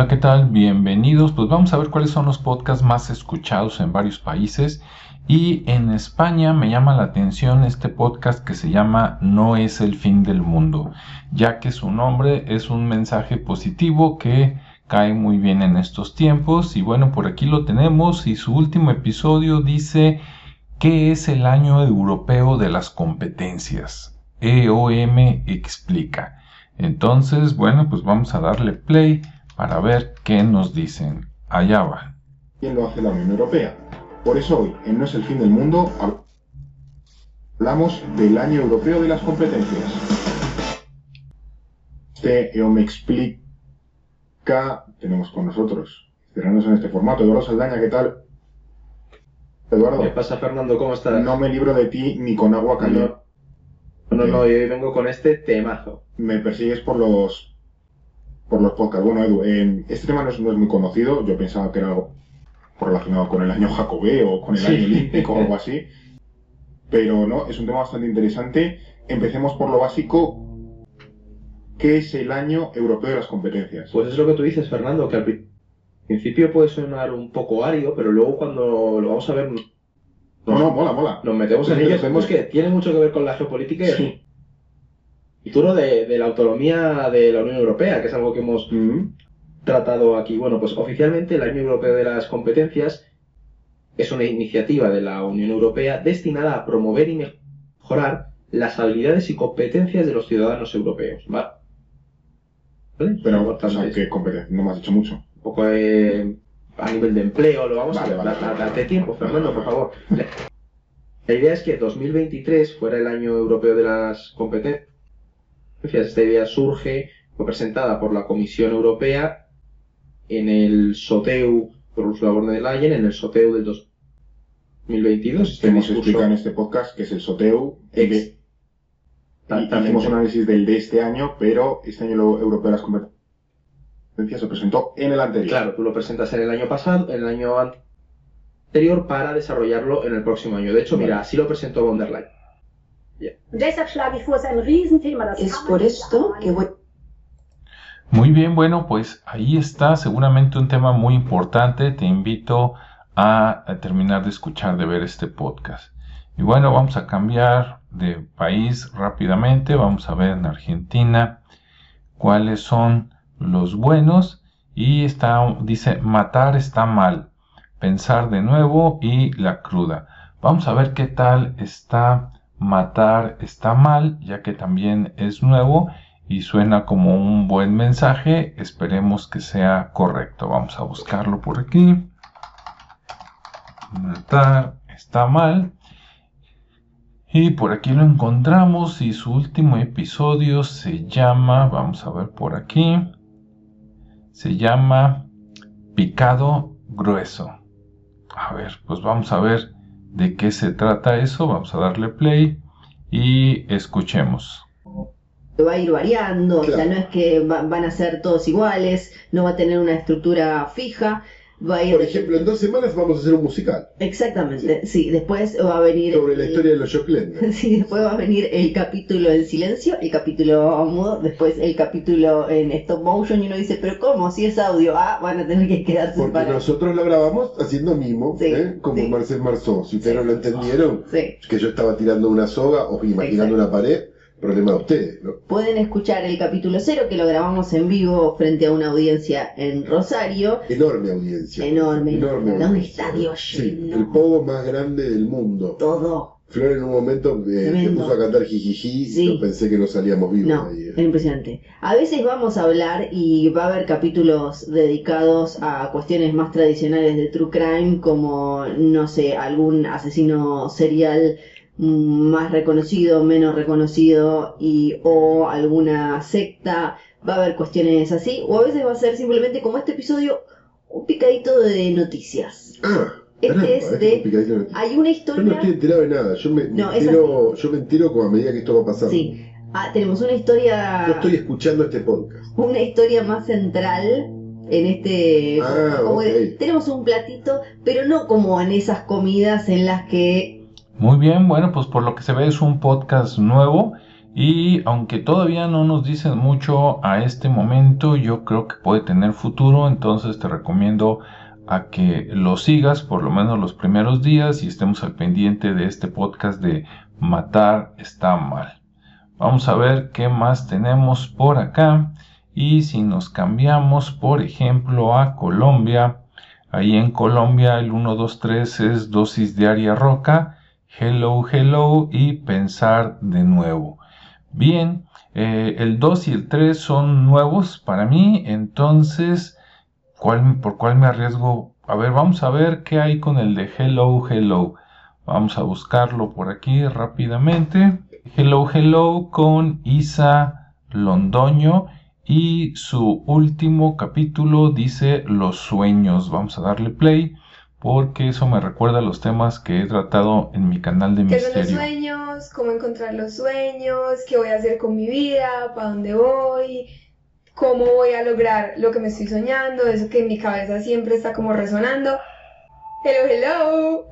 Hola, ¿qué tal? Bienvenidos. Pues vamos a ver cuáles son los podcasts más escuchados en varios países. Y en España me llama la atención este podcast que se llama No es el fin del mundo, ya que su nombre es un mensaje positivo que cae muy bien en estos tiempos. Y bueno, por aquí lo tenemos y su último episodio dice ¿Qué es el año europeo de las competencias? EOM explica. Entonces, bueno, pues vamos a darle play para ver qué nos dicen. Allá va. ¿Quién lo hace la Unión Europea? Por eso hoy, en No es el fin del mundo, hablamos del año europeo de las competencias. Este EOM explica, tenemos con nosotros, cerrarnos en este formato, Eduardo Saldaña, ¿qué tal? Eduardo. ¿Qué pasa, Fernando? ¿Cómo estás? No me libro de ti ni con agua caliente. No, no, no, hoy vengo con este temazo. Me persigues por los por los podcasts. Bueno, Edu, este tema no es, muy conocido. Yo pensaba que era algo relacionado con el año Jacobé o con el año olímpico o algo así. Pero no, es un tema bastante interesante. Empecemos por lo básico. ¿Qué es el año europeo de las competencias? Pues es lo que tú dices, Fernando, que al principio puede sonar un poco árido, pero luego cuando lo vamos a ver... no, no, mola, mola. Nos metemos en ello, vemos que tiene mucho que ver con la geopolítica y y tú de, de la autonomía de la Unión Europea, que es algo que hemos mm. tratado aquí. Bueno, pues oficialmente el Año Europeo de las Competencias es una iniciativa de la Unión Europea destinada a promover y mejorar las habilidades y competencias de los ciudadanos europeos. ¿vale? Pero, ¿qué competencia? No me has dicho mucho. Un poco eh, a nivel de empleo, lo vamos a ver. Date tiempo, Fernando, por favor. La idea es que 2023 fuera el año europeo de las competencias esta idea surge, fue presentada por la Comisión Europea en el SOTEU por Ursula von der Leyen, en el SOTEU del 2022. Este hemos explicado en este podcast que es el SOTEU. Ex hacemos un análisis del de este año, pero este año lo europeo las competencias se presentó en el anterior. Claro, tú lo presentas en el año pasado, en el año anterior para desarrollarlo en el próximo año. De hecho, mira, así lo presentó von der Leyen. Es por esto que voy... Muy bien, bueno, pues ahí está seguramente un tema muy importante. Te invito a, terminar de escuchar, de ver este podcast. Y bueno, vamos a cambiar de país rápidamente. Vamos a ver en Argentina cuáles son los buenos. Y está, dice, matar está mal. Pensar de nuevo y la cruda. Vamos a ver qué tal está matar está mal, ya que también es nuevo y suena como un buen mensaje. Esperemos que sea correcto. Vamos a buscarlo por aquí. Matar está mal. Y por aquí lo encontramos y su último episodio se llama, vamos a ver por aquí, se llama Picado Grueso. A ver, pues vamos a ver de qué se trata eso. Vamos a darle play y escuchemos. Va a ir variando, o sea, no es que van a ser todos iguales, no va a tener una estructura fija, por ejemplo, en dos semanas vamos a hacer un musical. Exactamente, sí. Después va a venir. Sobre la historia de los Shocklanders. Sí, después va a venir el capítulo en silencio, el capítulo mudo, después el capítulo en stop motion y uno dice, pero ¿cómo? Si es audio, ah, van a tener que quedarse Porque nosotros lo grabamos haciendo mimo, ¿eh? como Marcel Marceau. Si ustedes no lo entendieron, que yo estaba tirando una soga o imaginando una pared problema de ustedes, ¿no? Pueden escuchar el capítulo cero que lo grabamos en vivo frente a una audiencia en Rosario. Enorme audiencia. Enorme. Enorme. un estadio Sí, el pogo más grande del mundo. Todo. Flor en un momento eh, puso a cantar jijiji sí. yo pensé que no salíamos vivos no, ahí. Es impresionante. A veces vamos a hablar y va a haber capítulos dedicados a cuestiones más tradicionales de True Crime como, no sé, algún asesino serial más reconocido, menos reconocido y o alguna secta, va a haber cuestiones así, o a veces va a ser simplemente como este episodio, un picadito de noticias. Ah, este es de, hay una historia. Yo no estoy enterado de nada, yo me, entero, yo me entero como a medida que esto va pasando. Sí. Ah, tenemos una historia. Yo estoy escuchando este podcast. Una historia más central en este. Ah, tenemos un platito, pero no como en esas comidas en las que muy bien, bueno, pues por lo que se ve es un podcast nuevo Y aunque todavía no nos dicen mucho a este momento, yo creo que puede tener futuro, entonces te recomiendo a que lo sigas por lo menos los primeros días y estemos al pendiente de este podcast de Matar está mal. Vamos a ver qué más tenemos por acá. Y si nos cambiamos, por ejemplo, a Colombia, ahí en Colombia el 1, 2, 3 es dosis diaria roca, hello, hello y pensar de nuevo. Bien, eh, el 2 y el 3 son nuevos para mí, entonces, ¿cuál, ¿por cuál me arriesgo? A ver, vamos a ver qué hay con el de hello, hello. Vamos a buscarlo por aquí rápidamente. Hello, hello con Isa Londoño y su último capítulo dice los sueños. Vamos a darle play porque eso me recuerda a los temas que he tratado en mi canal de ¿Qué misterio. son los sueños? ¿Cómo encontrar los sueños? ¿Qué voy a hacer con mi vida? ¿Para dónde voy? ¿Cómo voy a lograr lo que me estoy soñando? Eso que en mi cabeza siempre está como resonando. Hello, hello.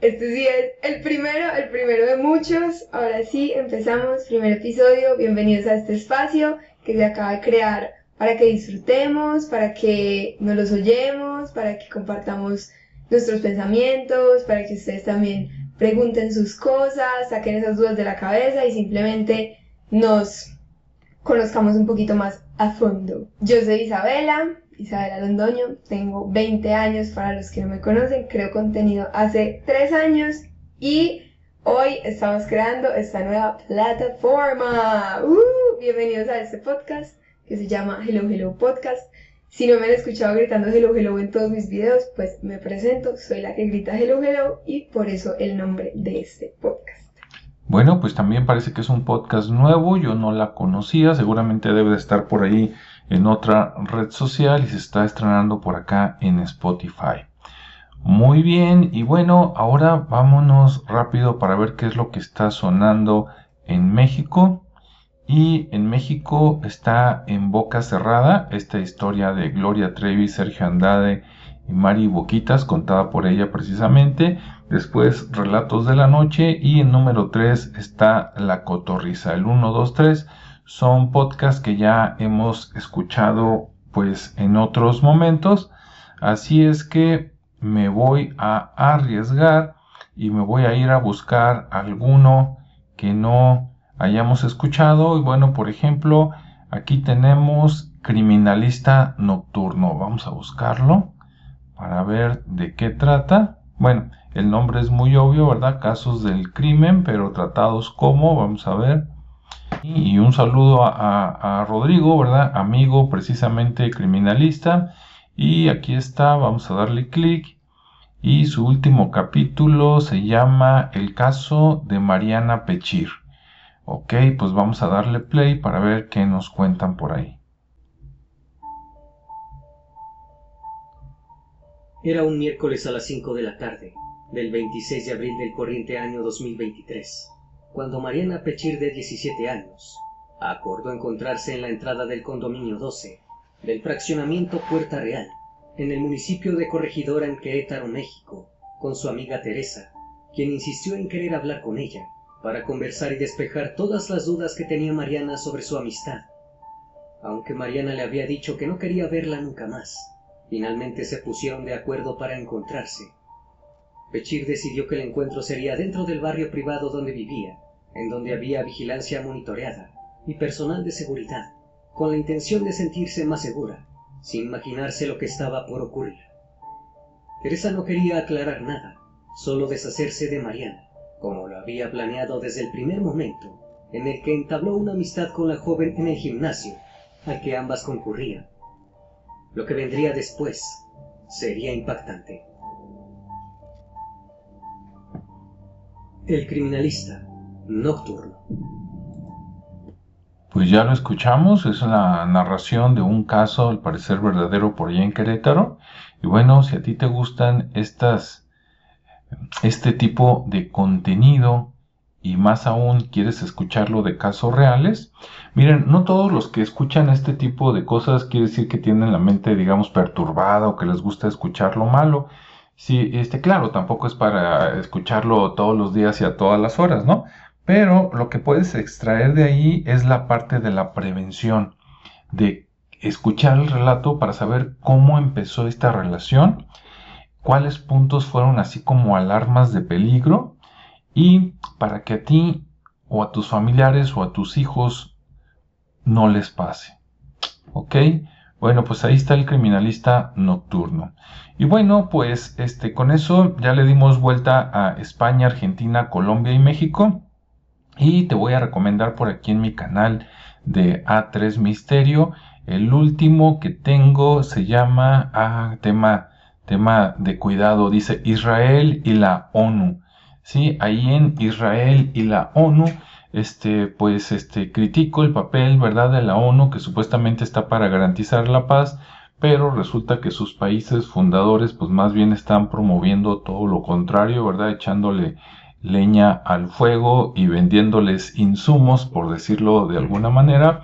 Este sí es el primero, el primero de muchos. Ahora sí, empezamos. Primer episodio. Bienvenidos a este espacio que se acaba de crear para que disfrutemos, para que nos los oyemos, para que compartamos nuestros pensamientos, para que ustedes también pregunten sus cosas, saquen esas dudas de la cabeza y simplemente nos conozcamos un poquito más a fondo. Yo soy Isabela, Isabela Londoño, tengo 20 años para los que no me conocen, creo contenido hace 3 años y hoy estamos creando esta nueva plataforma. ¡Uh! Bienvenidos a este podcast que se llama Hello Hello Podcast. Si no me han escuchado gritando Hello Hello en todos mis videos, pues me presento, soy la que grita Hello Hello y por eso el nombre de este podcast. Bueno, pues también parece que es un podcast nuevo, yo no la conocía, seguramente debe de estar por ahí en otra red social y se está estrenando por acá en Spotify. Muy bien, y bueno, ahora vámonos rápido para ver qué es lo que está sonando en México. Y en México está en boca cerrada esta historia de Gloria Trevi, Sergio Andade y Mari Boquitas, contada por ella precisamente. Después Relatos de la Noche y en número 3 está La Cotorriza. El 1, 2, 3 son podcasts que ya hemos escuchado pues en otros momentos. Así es que me voy a arriesgar y me voy a ir a buscar alguno que no hayamos escuchado. Y bueno, por ejemplo, aquí tenemos Criminalista Nocturno. Vamos a buscarlo para ver de qué trata. Bueno, el nombre es muy obvio, ¿verdad? Casos del crimen, pero tratados como, vamos a ver. Y un saludo a, a, a Rodrigo, ¿verdad? Amigo precisamente criminalista. Y aquí está, vamos a darle clic. Y su último capítulo se llama El caso de Mariana Pechir. Ok, pues vamos a darle play para ver qué nos cuentan por ahí. Era un miércoles a las 5 de la tarde, del 26 de abril del corriente año 2023, cuando Mariana Pechir, de 17 años, acordó encontrarse en la entrada del condominio 12 del fraccionamiento Puerta Real, en el municipio de Corregidora en Querétaro, México, con su amiga Teresa, quien insistió en querer hablar con ella para conversar y despejar todas las dudas que tenía Mariana sobre su amistad. Aunque Mariana le había dicho que no quería verla nunca más, finalmente se pusieron de acuerdo para encontrarse. Pechir decidió que el encuentro sería dentro del barrio privado donde vivía, en donde había vigilancia monitoreada y personal de seguridad, con la intención de sentirse más segura, sin imaginarse lo que estaba por ocurrir. Teresa no quería aclarar nada, solo deshacerse de Mariana, como lo había planeado desde el primer momento en el que entabló una amistad con la joven en el gimnasio al que ambas concurrían. Lo que vendría después sería impactante. El criminalista nocturno. Pues ya lo escuchamos, es la narración de un caso al parecer verdadero por allá en Querétaro. Y bueno, si a ti te gustan estas, este tipo de contenido y más aún quieres escucharlo de casos reales, miren, no todos los que escuchan este tipo de cosas quiere decir que tienen la mente, digamos, perturbada o que les gusta escuchar lo malo. Sí, este, claro, tampoco es para escucharlo todos los días y a todas las horas, ¿no? Pero lo que puedes extraer de ahí es la parte de la prevención, de escuchar el relato para saber cómo empezó esta relación, cuáles puntos fueron así como alarmas de peligro y para que a ti o a tus familiares o a tus hijos no les pase. ¿Ok? Bueno, pues ahí está el criminalista nocturno. Y bueno, pues este, con eso ya le dimos vuelta a España, Argentina, Colombia y México. Y te voy a recomendar por aquí en mi canal de A3 Misterio. El último que tengo se llama ah, tema, tema de cuidado, dice Israel y la ONU. Sí, ahí en Israel y la ONU este, pues, este, critico el papel, ¿verdad?, de la ONU, que supuestamente está para garantizar la paz, pero resulta que sus países fundadores, pues, más bien están promoviendo todo lo contrario, ¿verdad?, echándole leña al fuego y vendiéndoles insumos, por decirlo de alguna manera,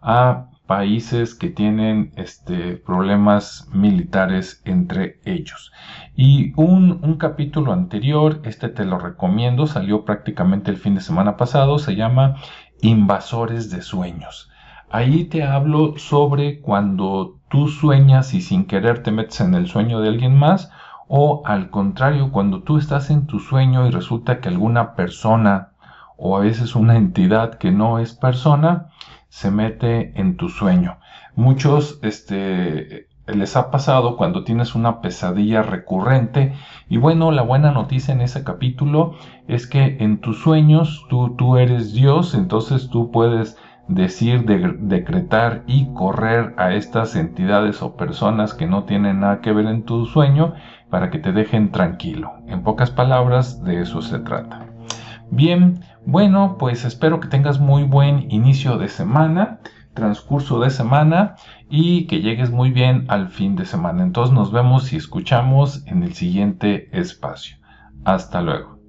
a países que tienen este, problemas militares entre ellos. Y un, un, capítulo anterior, este te lo recomiendo, salió prácticamente el fin de semana pasado, se llama Invasores de Sueños. Ahí te hablo sobre cuando tú sueñas y sin querer te metes en el sueño de alguien más, o al contrario, cuando tú estás en tu sueño y resulta que alguna persona o a veces una entidad que no es persona se mete en tu sueño. Muchos este, les ha pasado cuando tienes una pesadilla recurrente y bueno, la buena noticia en ese capítulo es que en tus sueños tú, tú eres Dios, entonces tú puedes decir, decretar y correr a estas entidades o personas que no tienen nada que ver en tu sueño para que te dejen tranquilo. En pocas palabras, de eso se trata. Bien, bueno, pues espero que tengas muy buen inicio de semana, transcurso de semana y que llegues muy bien al fin de semana. Entonces nos vemos y escuchamos en el siguiente espacio. Hasta luego.